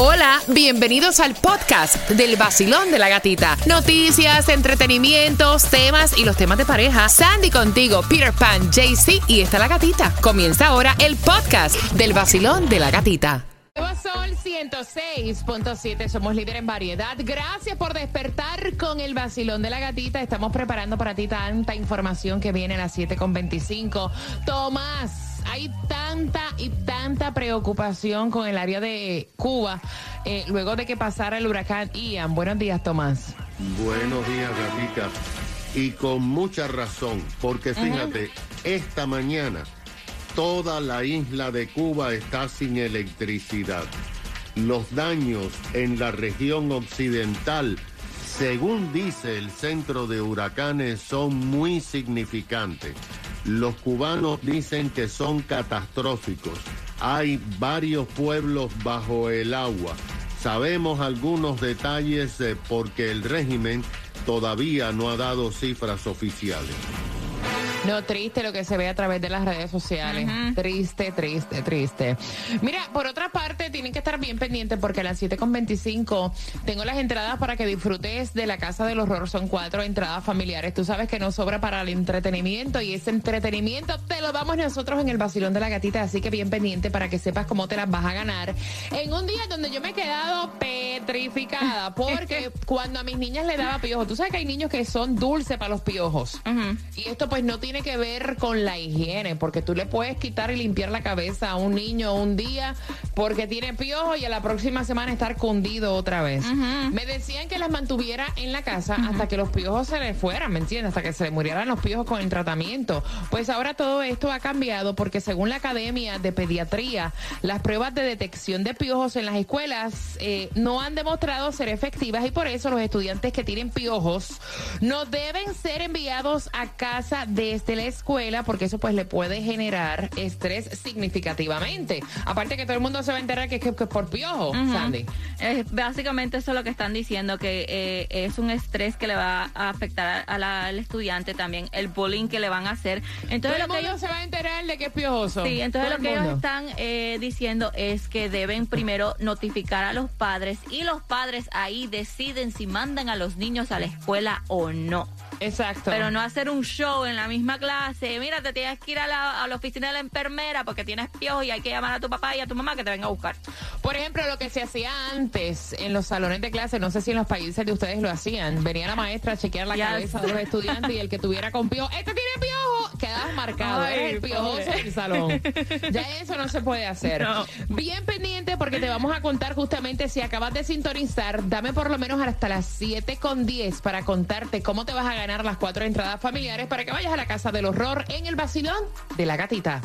Hola, bienvenidos al podcast del vacilón de la gatita. Noticias, entretenimientos, temas y los temas de pareja. Sandy contigo, Peter Pan, JC y está la gatita. Comienza ahora el podcast del vacilón de la gatita. Sol 106.7, somos líder en variedad. Gracias por despertar con el vacilón de la gatita. Estamos preparando para ti tanta información que viene a las 7.25. Tomás, hay tanta y tanta preocupación con el área de Cuba eh, luego de que pasara el huracán Ian. Buenos días, Tomás. Buenos días, gatita. Y con mucha razón, porque fíjate, esta mañana toda la isla de Cuba está sin electricidad. Los daños en la región occidental, según dice el centro de huracanes, son muy significantes. Los cubanos dicen que son catastróficos. Hay varios pueblos bajo el agua. Sabemos algunos detalles eh, porque el régimen todavía no ha dado cifras oficiales. No, triste lo que se ve a través de las redes sociales. Triste, triste, triste. Mira, por otra parte, tienen que estar bien pendientes porque a las 7.25 tengo las entradas para que disfrutes de la Casa del Horror. Son cuatro entradas familiares. Tú sabes que no sobra para el entretenimiento y ese entretenimiento te lo damos nosotros en el Basilón de la Gatita. Así que bien pendiente para que sepas cómo te las vas a ganar. En un día donde yo me he quedado petrificada porque cuando a mis niñas le daba piojos, tú sabes que hay niños que son dulces para los piojos. Y esto pues no tiene tiene que ver con la higiene, porque tú le puedes quitar y limpiar la cabeza a un niño un día porque tiene piojo y a la próxima semana estar cundido otra vez. Me decían que las mantuviera en la casa hasta que los piojos se le fueran, ¿me entiendes? Hasta que se le murieran los piojos con el tratamiento. Pues ahora todo esto ha cambiado porque según la Academia de Pediatría, las pruebas de detección de piojos en las escuelas eh, no han demostrado ser efectivas y por eso los estudiantes que tienen piojos no deben ser enviados a casa de de la escuela porque eso pues le puede generar estrés significativamente. Aparte que todo el mundo se va a enterar que es, que, por piojo, Sandy. básicamente eso es lo que están diciendo, que eh, es un estrés que le va a afectar al estudiante también, el bullying que le van a hacer. Entonces todo el mundo se va a enterar de que es piojoso. Sí, entonces lo que ellos están eh, diciendo es que deben primero notificar a los padres y los padres ahí deciden si mandan a los niños a la escuela o no. Exacto. Pero no hacer un show en la misma clase. Mira, te tienes que ir a la, a la oficina de la enfermera porque tienes piojos y hay que llamar a tu papá y a tu mamá que te venga a buscar. Por ejemplo, lo que se hacía antes en los salones de clase, no sé si en los países de ustedes lo hacían. Venía la maestra a chequear la cabeza de los estudiantes y el que tuviera con piojo, ¡este tiene piojo! Quedabas marcado, eres el piojoso del salón. Ya eso no se puede hacer. Bien pendiente porque te vamos a contar justamente si acabas de sintonizar, dame por lo menos hasta las 7 con 10 para contarte cómo te vas a ganar las cuatro entradas familiares para que vayas a la casa del horror en el vacilón de la gatita.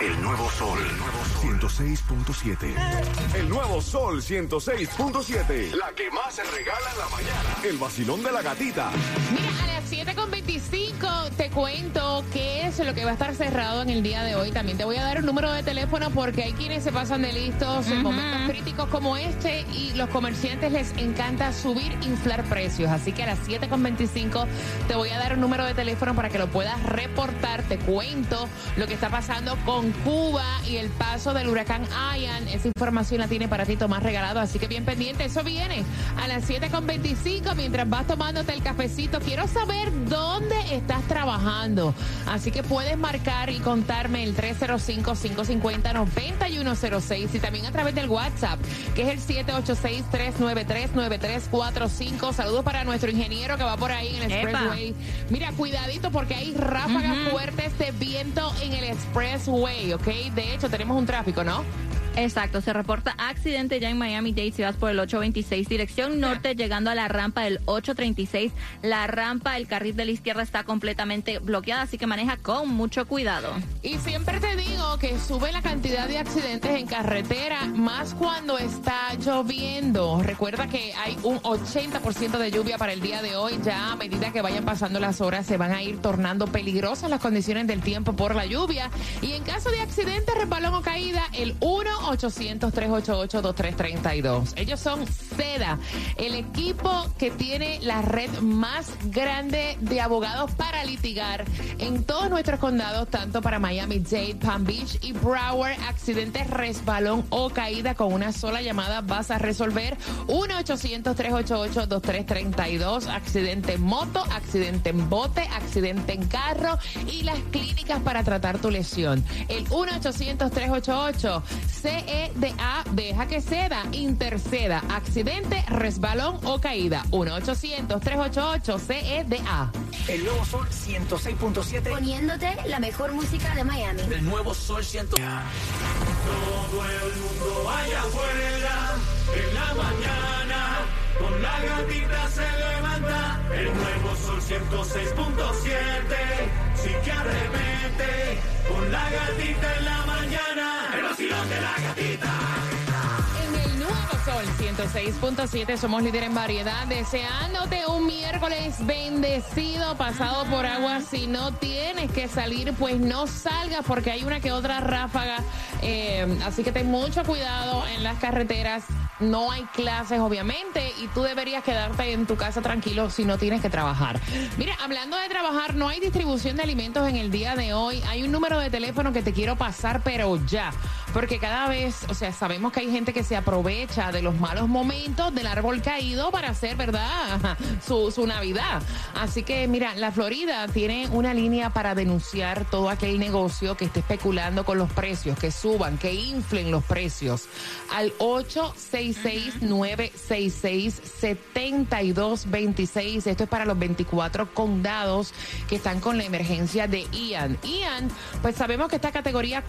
El nuevo sol, el nuevo 106.7. El nuevo sol 106.7. La que más se regala en la mañana. El vacilón de la gatita. Mira, a las 7.25 te cuento qué es lo que va a estar cerrado en el día de hoy. También te voy a dar un número de teléfono porque hay quienes se pasan de listos en momentos críticos como este y los comerciantes les encanta subir, inflar precios. Así que a las 7.25 te voy a dar un número de teléfono para que lo puedas reportar. Te cuento lo que está pasando con Cuba y el paso del huracán Ian. Esa información la tiene para ti Tomás Regalado, así que bien pendiente. Eso viene a las 7.25 mientras vas tomándote el cafecito. Quiero saber dónde estás trabajando. Así que puedes marcar y contarme el 305-550-9106 y también a través del WhatsApp, que es el 786-393-9345. Saludos para nuestro ingeniero que va por ahí en el Express Mira, cuidadito porque hay ráfagas fuertes de viento en el expressway, ¿ok? De hecho, tenemos un tráfico, ¿no? Exacto, se reporta accidente ya en Miami Dade si vas por el 826 dirección norte llegando a la rampa del 836. La rampa, el carril de la izquierda está completamente bloqueada, así que maneja con mucho cuidado. Y siempre te digo que sube la cantidad de accidentes en carretera, más cuando está lloviendo. Recuerda que hay un 80% de lluvia para el día de hoy. Ya a medida que vayan pasando las horas se van a ir tornando peligrosas las condiciones del tiempo por la lluvia. Y en caso de accidente, resbalón o caída, el 1 1-800-388-2332. Ellos son SEDA, el equipo que tiene la red más grande de abogados para litigar en todos nuestros condados, tanto para Miami-Dade, Palm Beach y Broward. Accidentes, resbalón o caída con una sola llamada vas a resolver. 1-800-388-2332. Accidente en moto, accidente en bote, accidente en carro y las clínicas para tratar tu lesión. El 1-800-388-CEDA, deja que ceda, interceda, accidente, resbalón o caída. 1-800-388-CEDA. El nuevo Sol 106.7. Poniéndote la mejor música de Miami. El nuevo Sol 100. Todo el mundo allá afuera, en la mañana, con la gatita se levanta. El nuevo Sol 106.7, sí que arremete, con la gatita en la mañana. El vacilón de la gatita. En el nuevo Sol 106.7 somos líder en variedad, deseándote un miércoles bendecido, pasado por agua. Si no tienes que salir, pues no salgas porque hay una que otra ráfaga. Eh, así que ten mucho cuidado en las carreteras. No hay clases, obviamente, y tú deberías quedarte en tu casa tranquilo si no tienes que trabajar. Mira, hablando de trabajar, no hay distribución de alimentos en el día de hoy. Hay un número de teléfono que te quiero pasar, pero ya. Porque cada vez, o sea, sabemos que hay gente que se aprovecha de los malos momentos del árbol caído para hacer, ¿verdad? Su, su Navidad. Así que, mira, la Florida tiene una línea para denunciar todo aquel negocio que esté especulando con los precios, que suban, que inflen los precios. Al 866-966-7226. Esto es para los 24 condados que están con la emergencia de Ian. Ian, pues sabemos que esta categoría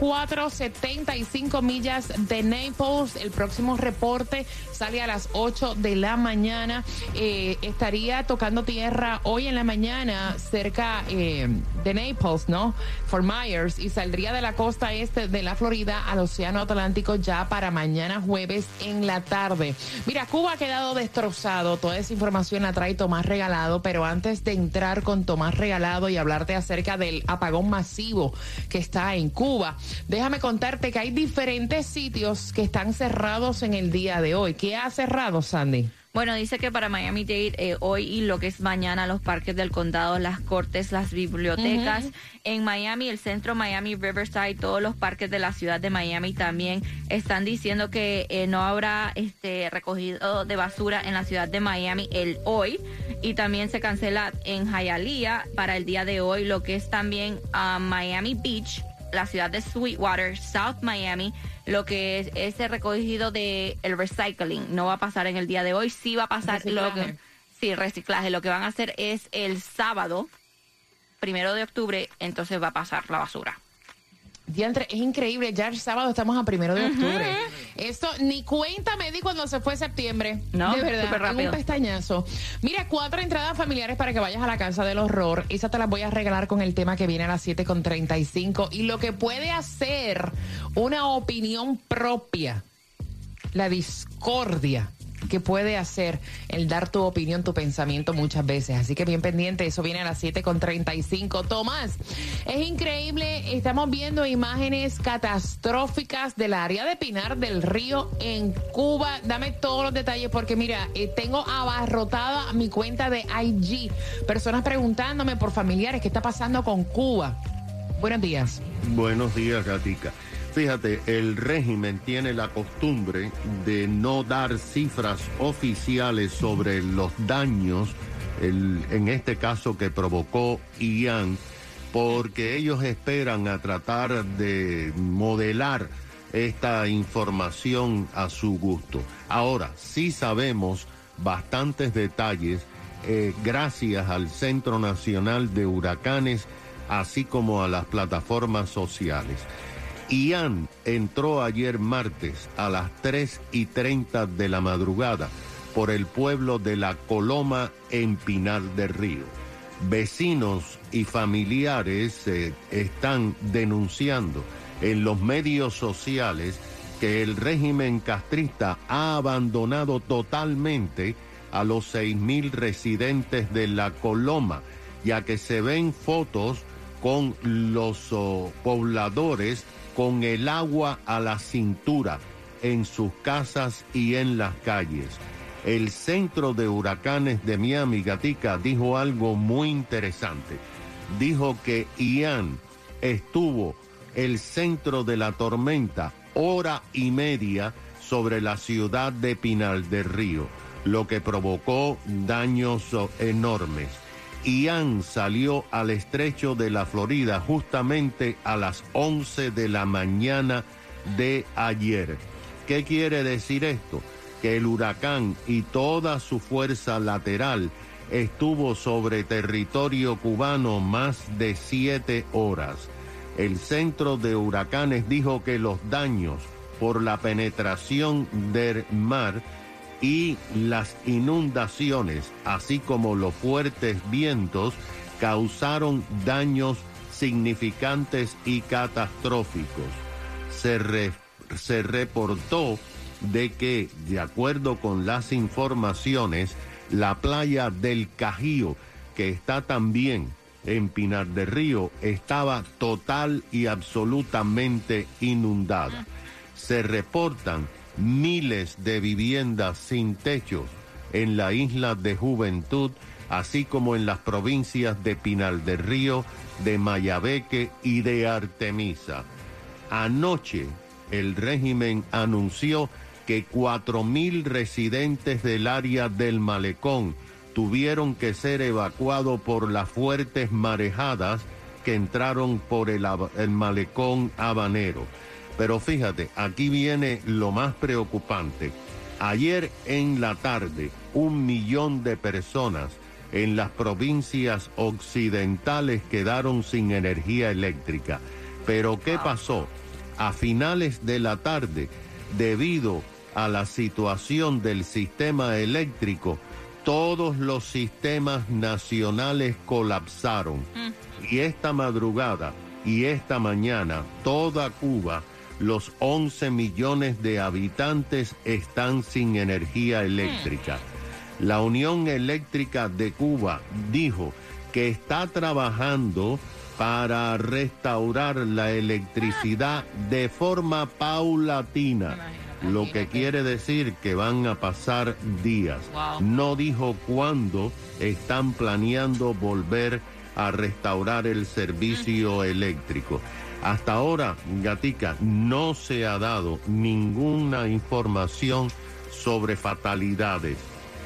475 millas de Naples. El próximo reporte sale a las 8 de la mañana. Eh, estaría tocando tierra hoy en la mañana cerca eh, de Naples, ¿no? Fort Myers y saldría de la costa este de la Florida al Océano Atlántico ya para mañana jueves en la tarde. Mira, Cuba ha quedado destrozado. Toda esa información la trae Tomás Regalado, pero antes de entrar con Tomás Regalado y hablarte acerca del apagón masivo que está en Cuba, déjame contarte que hay diferentes sitios que están cerrados en el día de hoy. ¿Qué ha cerrado, Sandy? Bueno, dice que para Miami Dade eh, hoy y lo que es mañana los parques del condado, las cortes, las bibliotecas. En Miami, el centro Miami Riverside, todos los parques de la ciudad de Miami también están diciendo que eh, no habrá este recogido de basura en la ciudad de Miami el hoy y también se cancela en Hialeah para el día de hoy lo que es también ah, Miami Beach la ciudad de Sweetwater, South Miami, lo que es ese recogido de el recycling no va a pasar en el día de hoy, sí va a pasar lo Reciclaje. que sí, reciclaje, lo que van a hacer es el sábado, primero de octubre, entonces va a pasar la basura. Diantre, es increíble, ya el sábado estamos a primero de octubre. Esto ni cuenta me di cuando se fue septiembre. No, de verdad, súper en rápido. un pestañazo. Mira, cuatro entradas familiares para que vayas a la casa del horror. Esas te las voy a regalar con el tema que viene a las 7.35. Y lo que puede hacer una opinión propia, la discordia que puede hacer el dar tu opinión, tu pensamiento muchas veces. Así que bien pendiente, eso viene a las 7.35. Tomás, es increíble, estamos viendo imágenes catastróficas del área de Pinar del Río en Cuba. Dame todos los detalles porque mira, eh, tengo abarrotada mi cuenta de IG. Personas preguntándome por familiares, ¿qué está pasando con Cuba? Buenos días. Buenos días, Gatica. Fíjate, el régimen tiene la costumbre de no dar cifras oficiales sobre los daños, en este caso que provocó Ian, porque ellos esperan a tratar de modelar esta información a su gusto. Ahora, sí sabemos bastantes detalles eh, gracias al Centro Nacional de Huracanes, así como a las plataformas sociales. Ian entró ayer martes a las 3 y 30 de la madrugada por el pueblo de La Coloma en Pinar del Río. Vecinos y familiares eh, están denunciando en los medios sociales que el régimen castrista ha abandonado totalmente a los 6.000 residentes de La Coloma, ya que se ven fotos con los oh, pobladores con el agua a la cintura en sus casas y en las calles. El centro de huracanes de Miami, Gatica, dijo algo muy interesante. Dijo que Ian estuvo el centro de la tormenta hora y media sobre la ciudad de Pinal del Río, lo que provocó daños enormes. Ian salió al estrecho de la Florida justamente a las 11 de la mañana de ayer. ¿Qué quiere decir esto? Que el huracán y toda su fuerza lateral estuvo sobre territorio cubano más de siete horas. El centro de huracanes dijo que los daños por la penetración del mar y las inundaciones, así como los fuertes vientos, causaron daños significantes y catastróficos. Se, se reportó de que, de acuerdo con las informaciones, la playa del Cajío, que está también en Pinar del Río, estaba total y absolutamente inundada. Se reportan miles de viviendas sin techos en la isla de Juventud, así como en las provincias de Pinal del Río, de Mayabeque y de Artemisa. Anoche el régimen anunció que cuatro mil residentes del área del malecón tuvieron que ser evacuados por las fuertes marejadas que entraron por el, el malecón habanero. Pero fíjate, aquí viene lo más preocupante. Ayer en la tarde, un millón de personas en las provincias occidentales quedaron sin energía eléctrica. Pero ¿qué pasó? A finales de la tarde, debido a la situación del sistema eléctrico, todos los sistemas nacionales colapsaron. Y esta madrugada y esta mañana, toda Cuba los 11 millones de habitantes están sin energía eléctrica. La Unión Eléctrica de Cuba dijo que está trabajando para restaurar la electricidad de forma paulatina, lo que quiere decir que van a pasar días. No dijo cuándo están planeando volver a restaurar el servicio eléctrico. Hasta ahora, Gatica, no se ha dado ninguna información sobre fatalidades,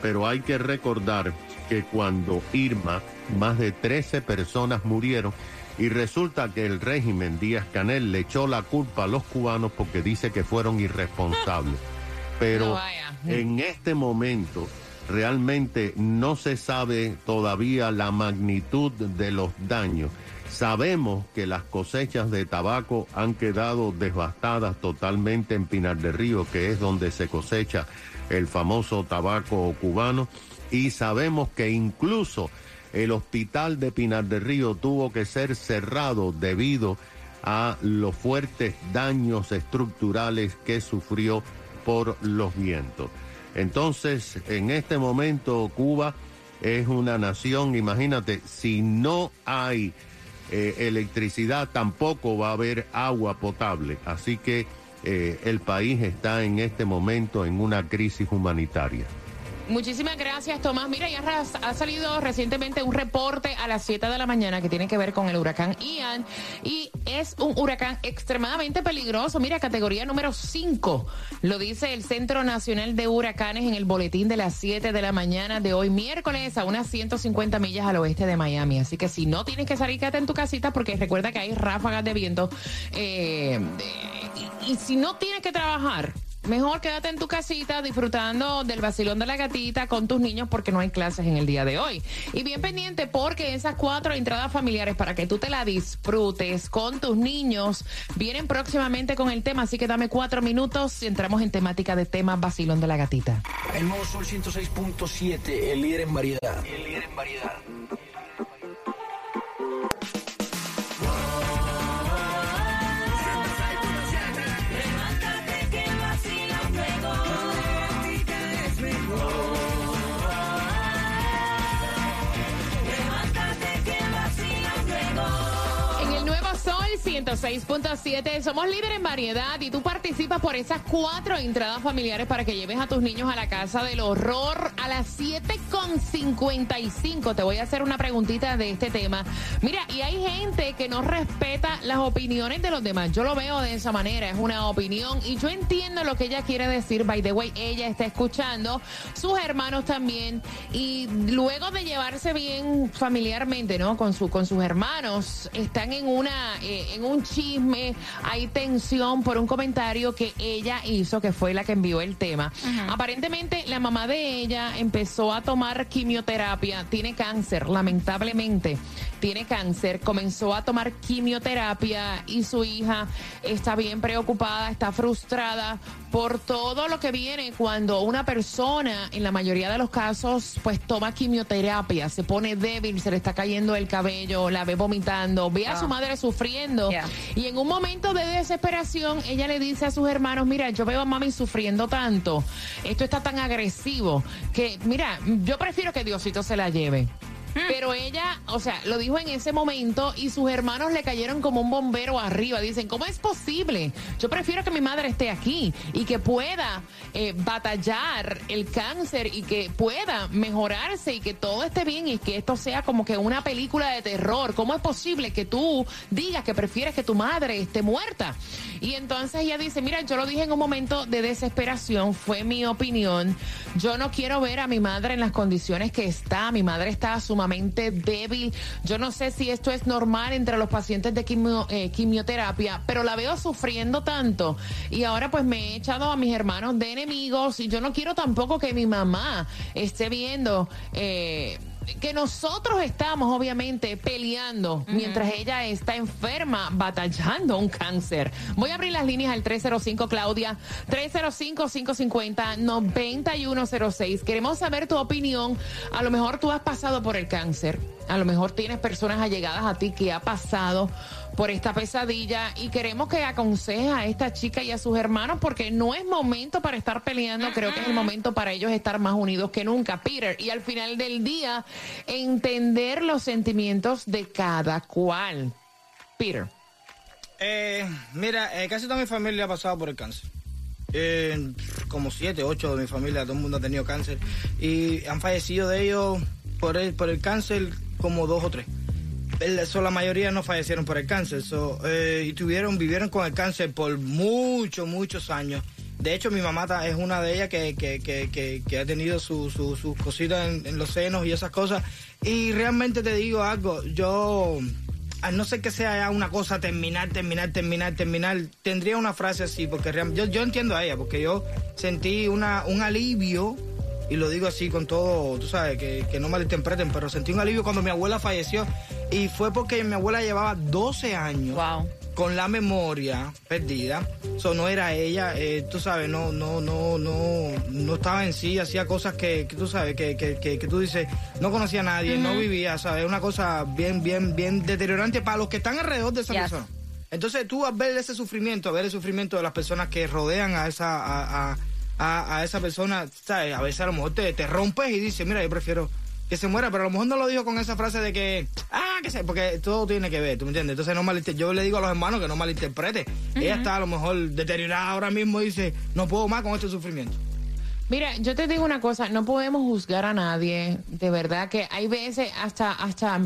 pero hay que recordar que cuando Irma, más de 13 personas murieron y resulta que el régimen Díaz Canel le echó la culpa a los cubanos porque dice que fueron irresponsables. Pero en este momento realmente no se sabe todavía la magnitud de los daños. Sabemos que las cosechas de tabaco han quedado devastadas totalmente en Pinar del Río, que es donde se cosecha el famoso tabaco cubano, y sabemos que incluso el hospital de Pinar del Río tuvo que ser cerrado debido a los fuertes daños estructurales que sufrió por los vientos. Entonces, en este momento Cuba es una nación, imagínate, si no hay eh, electricidad, tampoco va a haber agua potable. Así que eh, el país está en este momento en una crisis humanitaria. Muchísimas gracias, Tomás. Mira, ya ha salido recientemente un reporte a las 7 de la mañana que tiene que ver con el huracán Ian y es un huracán extremadamente peligroso. Mira, categoría número 5. Lo dice el Centro Nacional de Huracanes en el boletín de las 7 de la mañana de hoy, miércoles, a unas 150 millas al oeste de Miami. Así que si no tienes que salir, quédate en tu casita porque recuerda que hay ráfagas de viento. Eh, y si no tienes que trabajar, Mejor quédate en tu casita disfrutando del vacilón de la gatita con tus niños porque no hay clases en el día de hoy. Y bien pendiente porque esas cuatro entradas familiares para que tú te la disfrutes con tus niños vienen próximamente con el tema, así que dame cuatro minutos y entramos en temática de tema vacilón de la gatita. El nuevo Sol 106.7, el líder en variedad. El líder en variedad. 106.7. Somos líderes en variedad y tú participas por esas cuatro entradas familiares para que lleves a tus niños a la casa del horror a las 7.55. Te voy a hacer una preguntita de este tema. Mira, y hay gente que no respeta las opiniones de los demás. Yo lo veo de esa manera, es una opinión y yo entiendo lo que ella quiere decir. By the way, ella está escuchando, sus hermanos también. Y luego de llevarse bien familiarmente, ¿no? Con, su, con sus hermanos, están en una eh, en un chisme, hay tensión por un comentario que ella hizo, que fue la que envió el tema. Aparentemente, la mamá de ella empezó a tomar quimioterapia, tiene cáncer, lamentablemente, tiene cáncer, comenzó a tomar quimioterapia y su hija está bien preocupada, está frustrada por todo lo que viene cuando una persona, en la mayoría de los casos, pues toma quimioterapia, se pone débil, se le está cayendo el cabello, la ve vomitando, ve a su madre sufriendo. Y en un momento de desesperación, ella le dice a sus hermanos, mira, yo veo a mami sufriendo tanto, esto está tan agresivo, que mira, yo prefiero que Diosito se la lleve. Pero ella, o sea, lo dijo en ese momento y sus hermanos le cayeron como un bombero arriba. Dicen, ¿cómo es posible? Yo prefiero que mi madre esté aquí y que pueda eh, batallar el cáncer y que pueda mejorarse y que todo esté bien y que esto sea como que una película de terror. ¿Cómo es posible que tú digas que prefieres que tu madre esté muerta? Y entonces ella dice, mira, yo lo dije en un momento de desesperación, fue mi opinión. Yo no quiero ver a mi madre en las condiciones que está. Mi madre está débil. Yo no sé si esto es normal entre los pacientes de eh, quimioterapia, pero la veo sufriendo tanto. Y ahora pues me he echado a mis hermanos de enemigos y yo no quiero tampoco que mi mamá esté viendo... Eh, que nosotros estamos obviamente peleando mientras ella está enferma, batallando un cáncer. Voy a abrir las líneas al 305 Claudia, 305-550-9106. Queremos saber tu opinión. A lo mejor tú has pasado por el cáncer. A lo mejor tienes personas allegadas a ti que ha pasado por esta pesadilla y queremos que aconseje a esta chica y a sus hermanos porque no es momento para estar peleando, creo que es el momento para ellos estar más unidos que nunca, Peter. Y al final del día, entender los sentimientos de cada cual. Peter. Eh, mira, eh, casi toda mi familia ha pasado por el cáncer. Eh, como siete, ocho de mi familia, todo el mundo ha tenido cáncer. Y han fallecido de ellos por el, por el cáncer como dos o tres la mayoría no fallecieron por el cáncer eh, y tuvieron, vivieron con el cáncer por muchos, muchos años. De hecho, mi mamá es una de ellas que, que, que, que ha tenido sus su, cositas en, los senos y esas cosas. Y realmente te digo algo, yo, a no ser que sea una cosa terminar, terminar, terminar, terminar, tendría una frase así, porque yo, yo entiendo a ella, porque yo sentí una, un alivio y lo digo así con todo, tú sabes, que, que no malinterpreten, pero sentí un alivio cuando mi abuela falleció y fue porque mi abuela llevaba 12 años con la memoria perdida. Eso no era ella, eh, tú sabes, no, no, no, no, no estaba en sí, hacía cosas que, tú sabes, que, que, que, tú dices, no conocía a nadie, no vivía, ¿sabes? Una cosa bien, bien, bien deteriorante para los que están alrededor de esa persona. Entonces tú al ver ese sufrimiento, a ver el sufrimiento de las personas que rodean a esa, a, a, esa persona, ¿sabes? A veces a lo mejor te, te rompes y dices, mira, yo prefiero que se muera, pero a lo mejor no lo dijo con esa frase de que, ah, que se, porque todo tiene que ver, ¿tú me entiendes? Entonces no yo le digo a los hermanos que no malinterprete. Ella está a lo mejor deteriorada ahora mismo y dice, no puedo más con este sufrimiento. Mira, yo te digo una cosa, no podemos juzgar a nadie, de verdad que hay veces hasta, hasta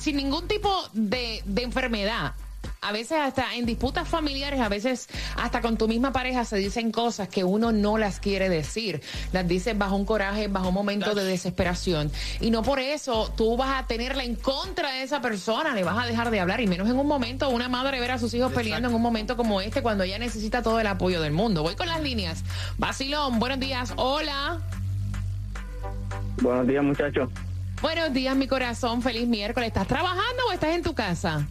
sin ningún tipo de, de enfermedad a veces hasta en disputas familiares, a veces hasta con tu misma pareja se dicen cosas que uno no las quiere decir. Las dices bajo un coraje, bajo un momento de desesperación. Y no por eso tú vas a tenerla en contra de esa persona, le vas a dejar de hablar. Y menos en un momento, una madre ver a sus hijos peleando en un momento como este, cuando ella necesita todo el apoyo del mundo. Voy con las líneas. Basilón, buenos días. Hola. Buenos días, muchachos. Buenos días, mi corazón. Feliz miércoles. ¿Estás trabajando o estás en tu casa?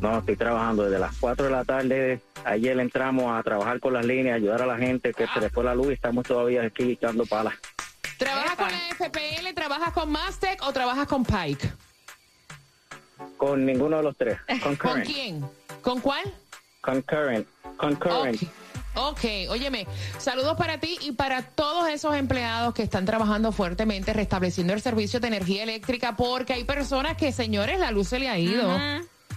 No, estoy trabajando desde las 4 de la tarde. Ayer entramos a trabajar con las líneas, ayudar a la gente que se le fue la luz y estamos todavía aquí echando palas. ¿Trabajas con la FPL, trabajas con Mastec o trabajas con Pike? Con ninguno de los tres. ¿Con quién? ¿Con cuál? Concurrent. Concurrent. Ok, óyeme, saludos para ti y para todos esos empleados que están trabajando fuertemente restableciendo el servicio de energía eléctrica porque hay personas que, señores, la luz se le ha ido.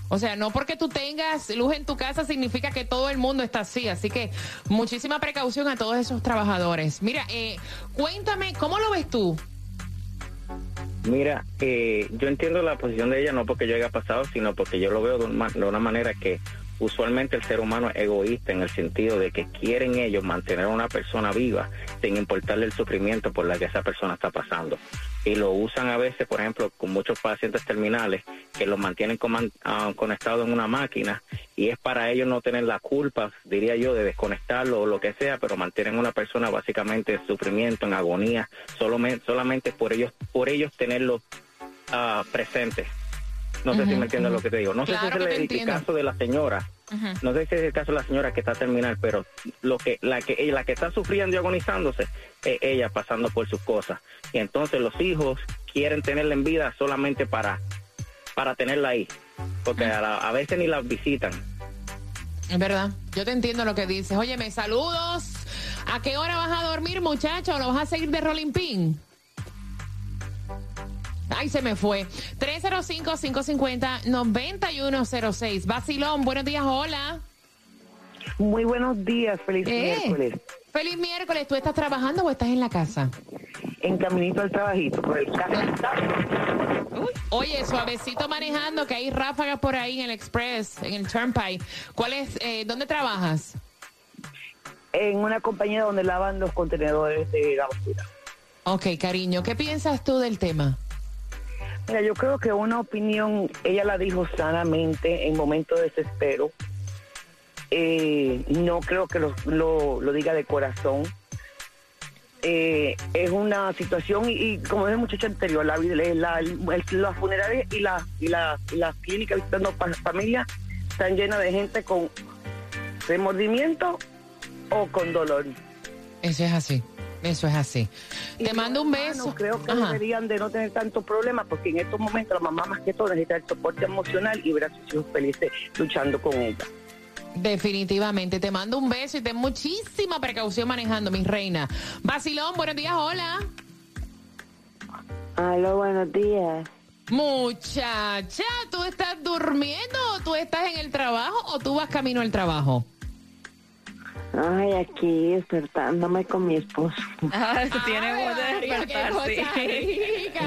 O sea, no porque tú tengas luz en tu casa significa que todo el mundo está así. Así que muchísima precaución a todos esos trabajadores. Mira, eh, cuéntame, ¿cómo lo ves tú? Mira, eh, yo entiendo la posición de ella no porque yo haya pasado, sino porque yo lo veo de, un ma- de una manera que usualmente el ser humano es egoísta en el sentido de que quieren ellos mantener a una persona viva sin importarle el sufrimiento por la que esa persona está pasando. Y lo usan a veces, por ejemplo, con muchos pacientes terminales que los mantienen coman- ah, conectados en una máquina y es para ellos no tener la culpa, diría yo, de desconectarlo o lo que sea, pero mantienen a una persona básicamente en sufrimiento, en agonía, solamente, solamente por ellos, por ellos tenerlo ah, presentes. No sé si me entiendes lo que te digo. No Claro sé si es el, caso de la señora. No sé si es el caso de la señora que está terminal, pero lo que la que la que está sufriendo y agonizándose es ella pasando por sus cosas. Y entonces los hijos quieren tenerla en vida solamente para para tenerla ahí, porque a, la- a veces ni la visitan. Es verdad, yo te entiendo lo que dices. Óyeme, saludos. ¿A qué hora vas a dormir, muchacho? ¿O lo vas a seguir de rolling pin? Ay, se me fue. 305-550-9106. Basilón, buenos días, hola. Muy buenos días, feliz Eh, miércoles. Feliz miércoles. ¿Tú estás trabajando o estás en la casa? En caminito al trabajito, por el carro. Oye, suavecito manejando, que hay ráfagas por ahí en el Express, en el Turnpike. ¿Cuál es, eh, dónde trabajas? En una compañía donde lavan los contenedores de la basura. Ok, cariño, ¿qué piensas tú del tema? Mira, yo creo que una opinión, ella la dijo sanamente en momentos de desespero. Eh, no creo que lo, lo- diga de corazón. Eh, es una situación, y, y como dijo el muchacho anterior, la, la, las funerarias y, la, y, la- y las clínicas visitando pa- familias están llenas de gente con remordimiento o con dolor. Eso es así. Eso es así. Te mando un beso. Creo que Ajá. deberían de no tener tanto problema porque en estos momentos la mamá más que todo necesita el soporte emocional y ver a sus hijos felices luchando con ella. Definitivamente. Te mando un beso y ten muchísima precaución manejando, mi reina. Basilón, buenos días, hola. Aló, buenos días. Muchacha, ¿tú estás durmiendo o tú estás en el trabajo o tú vas camino al trabajo? Ay, aquí despertándome con mi esposo. Ah, tiene Ave voz de despertar, cosa sí. rica.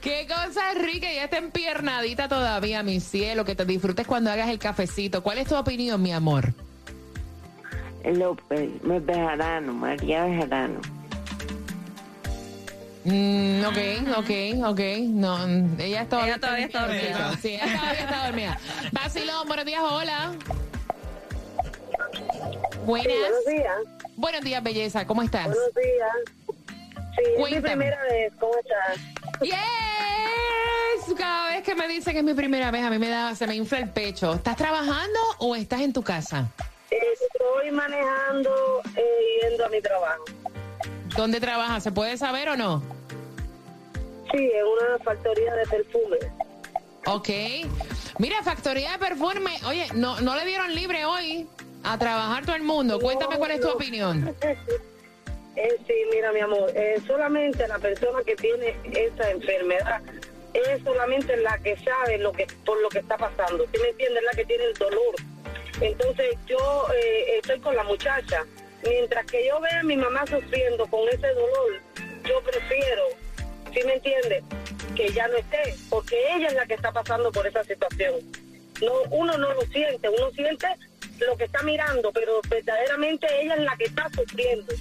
Qué cosa rica, ya está empiernadita todavía, mi cielo, que te disfrutes cuando hagas el cafecito. ¿Cuál es tu opinión, mi amor? López, me Bejarano, María Bejarano. Mm, ok, ok, ok. No, ella todavía, Ella todavía está dormida. Sí, ella todavía está dormida. Basilón, buenos días, hola. Buenas. buenos días. Buenos días, belleza. ¿Cómo estás? Buenos días. Sí, es mi primera vez. ¿Cómo estás? Yes. Cada vez que me dicen que es mi primera vez, a mí me da, se me infla el pecho. ¿Estás trabajando o estás en tu casa? Estoy manejando y yendo a mi trabajo. ¿Dónde trabajas? ¿Se puede saber o no? Sí, en una factoría de perfume. Ok. Mira, factoría de perfume. Oye, no, no le dieron libre hoy a trabajar todo el mundo. Cuéntame cuál es tu opinión. Eh, sí, mira, mi amor, eh, solamente la persona que tiene esa enfermedad es solamente la que sabe lo que por lo que está pasando. ¿Sí me entiendes? La que tiene el dolor. Entonces yo eh, estoy con la muchacha. Mientras que yo vea a mi mamá sufriendo con ese dolor, yo prefiero, ¿sí me entiendes? Que ya no esté, porque ella es la que está pasando por esa situación. No, uno no lo siente, uno siente lo que está mirando, pero verdaderamente ella es la que está sufriendo.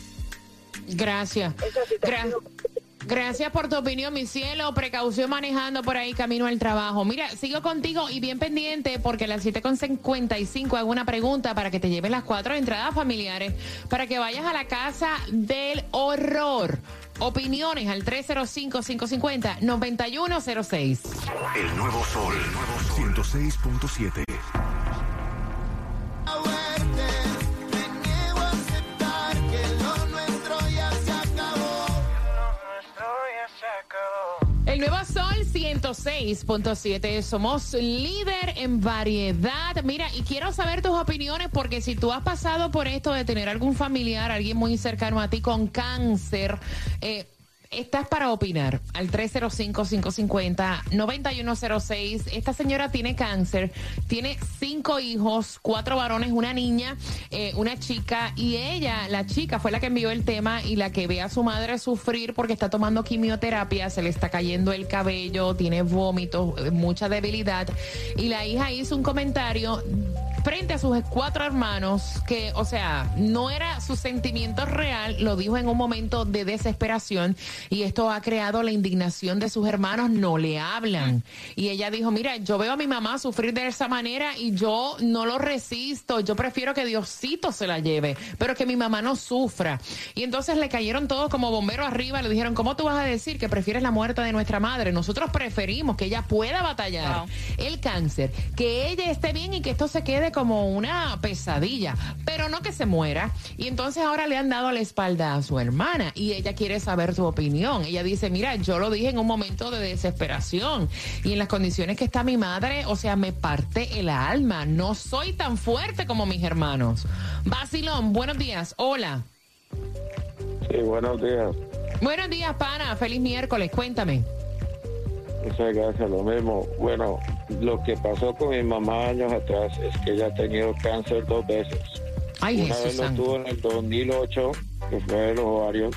Gracias. Esa situación. Gra- Gracias por tu opinión, mi cielo. Precaución manejando por ahí camino al trabajo. Mira, sigo contigo y bien pendiente porque a las 7.55 hago una pregunta para que te lleves las cuatro entradas familiares para que vayas a la casa del horror. Opiniones al 305-550-9106. El nuevo sol, el nuevo sol. 106.7. El nuevo Sol 106.7. Somos líder en variedad. Mira, y quiero saber tus opiniones porque si tú has pasado por esto de tener algún familiar, alguien muy cercano a ti con cáncer, eh, Estás para opinar al 305-550-9106. Esta señora tiene cáncer, tiene cinco hijos, cuatro varones, una niña, eh, una chica, y ella, la chica, fue la que envió el tema y la que ve a su madre sufrir porque está tomando quimioterapia, se le está cayendo el cabello, tiene vómitos, eh, mucha debilidad. Y la hija hizo un comentario frente a sus cuatro hermanos que, o sea, no era su sentimiento real, lo dijo en un momento de desesperación y esto ha creado la indignación de sus hermanos, no le hablan. Y ella dijo, mira, yo veo a mi mamá sufrir de esa manera y yo no lo resisto, yo prefiero que Diosito se la lleve, pero que mi mamá no sufra. Y entonces le cayeron todos como bomberos arriba, le dijeron, ¿cómo tú vas a decir que prefieres la muerte de nuestra madre? Nosotros preferimos que ella pueda batallar el cáncer, que ella esté bien y que esto se quede como una pesadilla, pero no que se muera. Y entonces ahora le han dado la espalda a su hermana y ella quiere saber su opinión. Ella dice, mira, yo lo dije en un momento de desesperación y en las condiciones que está mi madre, o sea, me parte el alma. No soy tan fuerte como mis hermanos. Basilón, buenos días. Hola. Sí, buenos días. Buenos días, pana. Feliz miércoles. Cuéntame. Muchas gracias, lo mismo. Bueno, lo que pasó con mi mamá años atrás es que ella ha tenido cáncer dos veces. Ay, Una Jesús vez lo tuvo en el 2008, que fue de los ovarios,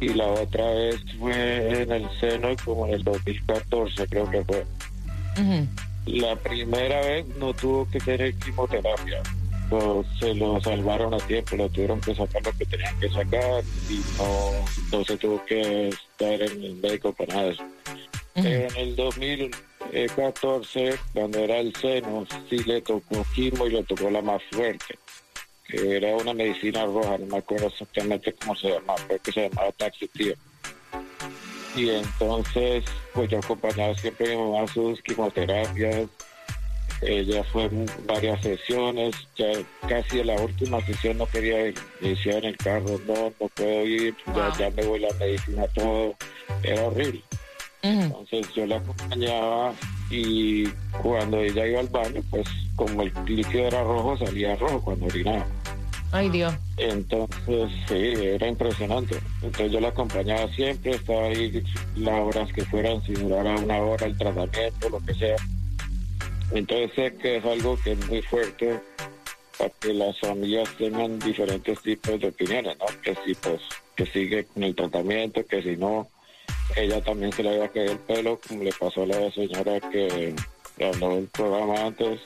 y la otra vez fue en el seno y como en el 2014 creo que fue. La primera vez no tuvo que tener quimioterapia. Lo- se lo salvaron a tiempo, lo tuvieron que sacar lo que tenían que sacar y no, no se tuvo que estar en el médico para nada de eso. En el 2014, cuando era el seno, sí le tocó quimo y le tocó la más fuerte, que era una medicina roja, no me acuerdo exactamente cómo se llamaba, creo que se llamaba taxitio. Y entonces, pues yo acompañaba siempre a mi mamá a sus quimioterapias. Ella fue en varias sesiones, ya casi en la última sesión no quería ir. Decía en el carro, no, no puedo ir, ya, ya me voy la medicina, todo. Era horrible. Entonces yo la acompañaba y cuando ella iba al baño, pues como el líquido era rojo, salía rojo cuando orinaba. Ay, Dios. Entonces, sí, era impresionante. Entonces yo la acompañaba siempre, estaba ahí las horas que fueran, si durara una hora el tratamiento, lo que sea. Entonces sé que es algo que es muy fuerte para que las familias tengan diferentes tipos de opiniones, ¿no? Que si pues que sigue con el tratamiento, que si no, ella también se le iba a caer el pelo, como le pasó a la señora que habló del programa antes.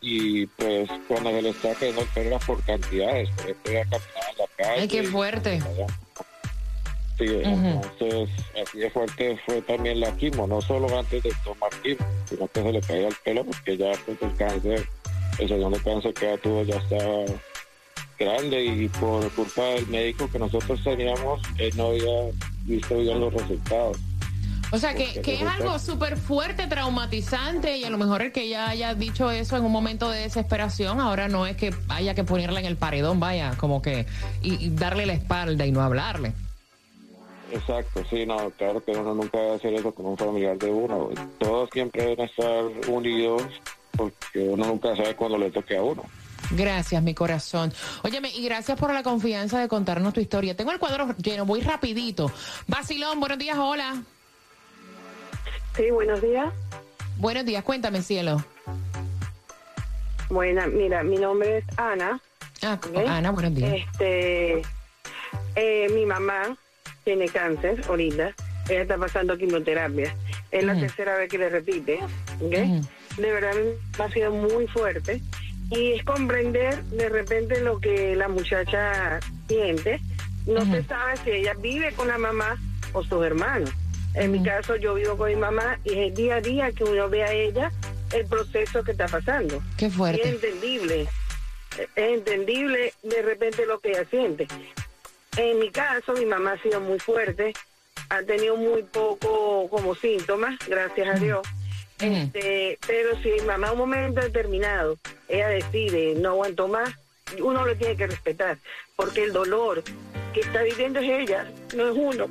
Y pues cuando se le está cayendo el pelo era por cantidades, por ejemplo, ella caminaba en la calle. Ay, qué fuerte. Sí, entonces así de fuerte fue también la quimo, no solo antes de tomar quimo, sino que se le caía el pelo porque ya pues el cáncer, el segundo cáncer que ella tuvo ya estaba grande y por culpa del médico que nosotros teníamos, él no había visto bien los resultados. O sea, que, que es algo súper fuerte, traumatizante, y a lo mejor el que ella haya dicho eso en un momento de desesperación, ahora no es que haya que ponerla en el paredón, vaya, como que, y, y darle la espalda y no hablarle. Exacto, sí, no, claro que uno nunca debe hacer eso con un familiar de uno. Todos siempre deben estar unidos porque uno nunca sabe cuándo le toque a uno. Gracias, mi corazón. Óyeme, y gracias por la confianza de contarnos tu historia. Tengo el cuadro lleno, voy rapidito. Basilón, buenos días, hola. Sí, buenos días. Buenos días, cuéntame, cielo. Buena, mira, mi nombre es Ana. Ah, ¿ok? Ana, buenos días. Este, eh, mi mamá tiene cáncer ahorita. Ella está pasando quimioterapia. Es la tercera vez que le repite. De verdad ha sido muy fuerte. Y es comprender de repente lo que la muchacha siente. No se sabe si ella vive con la mamá o sus hermanos. En mi caso, yo vivo con mi mamá y es el día a día que uno ve a ella el proceso que está pasando. Qué fuerte. Y es entendible. Es entendible de repente lo que ella siente. En mi caso, mi mamá ha sido muy fuerte, ha tenido muy poco como síntomas, gracias a Dios. Este, pero si mi mamá un momento determinado, ella decide no aguanto más, uno lo tiene que respetar, porque el dolor que está viviendo es ella, no es uno.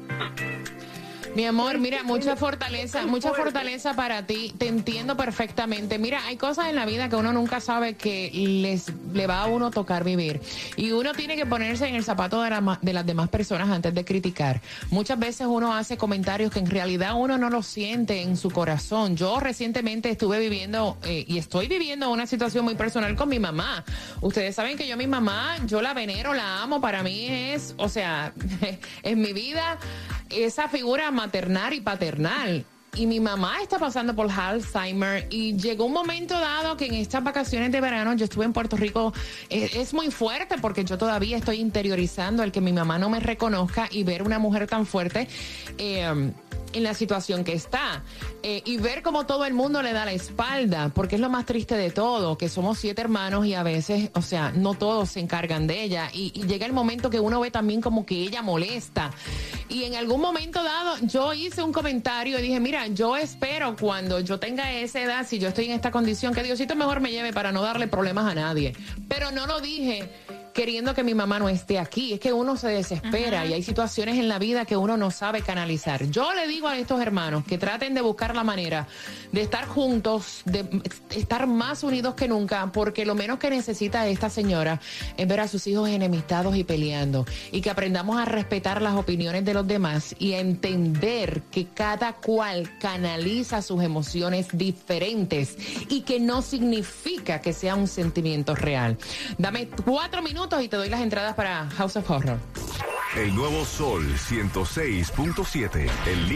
Mi amor, mira, mucha fortaleza, mucha fortaleza para ti. Te entiendo perfectamente. Mira, hay cosas en la vida que uno nunca sabe que les le va a uno tocar vivir. Y uno tiene que ponerse en el zapato de, la de las demás personas antes de criticar. Muchas veces uno hace comentarios que en realidad uno no lo siente en su corazón. Yo recientemente estuve viviendo eh, y estoy viviendo una situación muy personal con mi mamá. Ustedes saben que yo mi mamá, yo la venero, la amo. Para mí es, o sea, en mi vida esa figura maternal y paternal. Y mi mamá está pasando por Alzheimer y llegó un momento dado que en estas vacaciones de verano yo estuve en Puerto Rico. Eh, es muy fuerte porque yo todavía estoy interiorizando el que mi mamá no me reconozca y ver una mujer tan fuerte. eh, en la situación que está eh, y ver cómo todo el mundo le da la espalda, porque es lo más triste de todo, que somos siete hermanos y a veces, o sea, no todos se encargan de ella y, y llega el momento que uno ve también como que ella molesta. Y en algún momento dado yo hice un comentario y dije, mira, yo espero cuando yo tenga esa edad, si yo estoy en esta condición, que Diosito mejor me lleve para no darle problemas a nadie. Pero no lo dije queriendo que mi mamá no esté aquí. Es que uno se desespera y hay situaciones en la vida que uno no sabe canalizar. Yo le digo a estos hermanos que traten de buscar la manera de estar juntos, de estar más unidos que nunca, porque lo menos que necesita esta señora es ver a sus hijos enemistados y peleando. Y que aprendamos a respetar las opiniones de los demás y a entender que cada cual canaliza sus emociones diferentes y que no significa que sea un sentimiento real. Dame cuatro y te doy las entradas para House of Horror. El nuevo Sol 106.7. El líder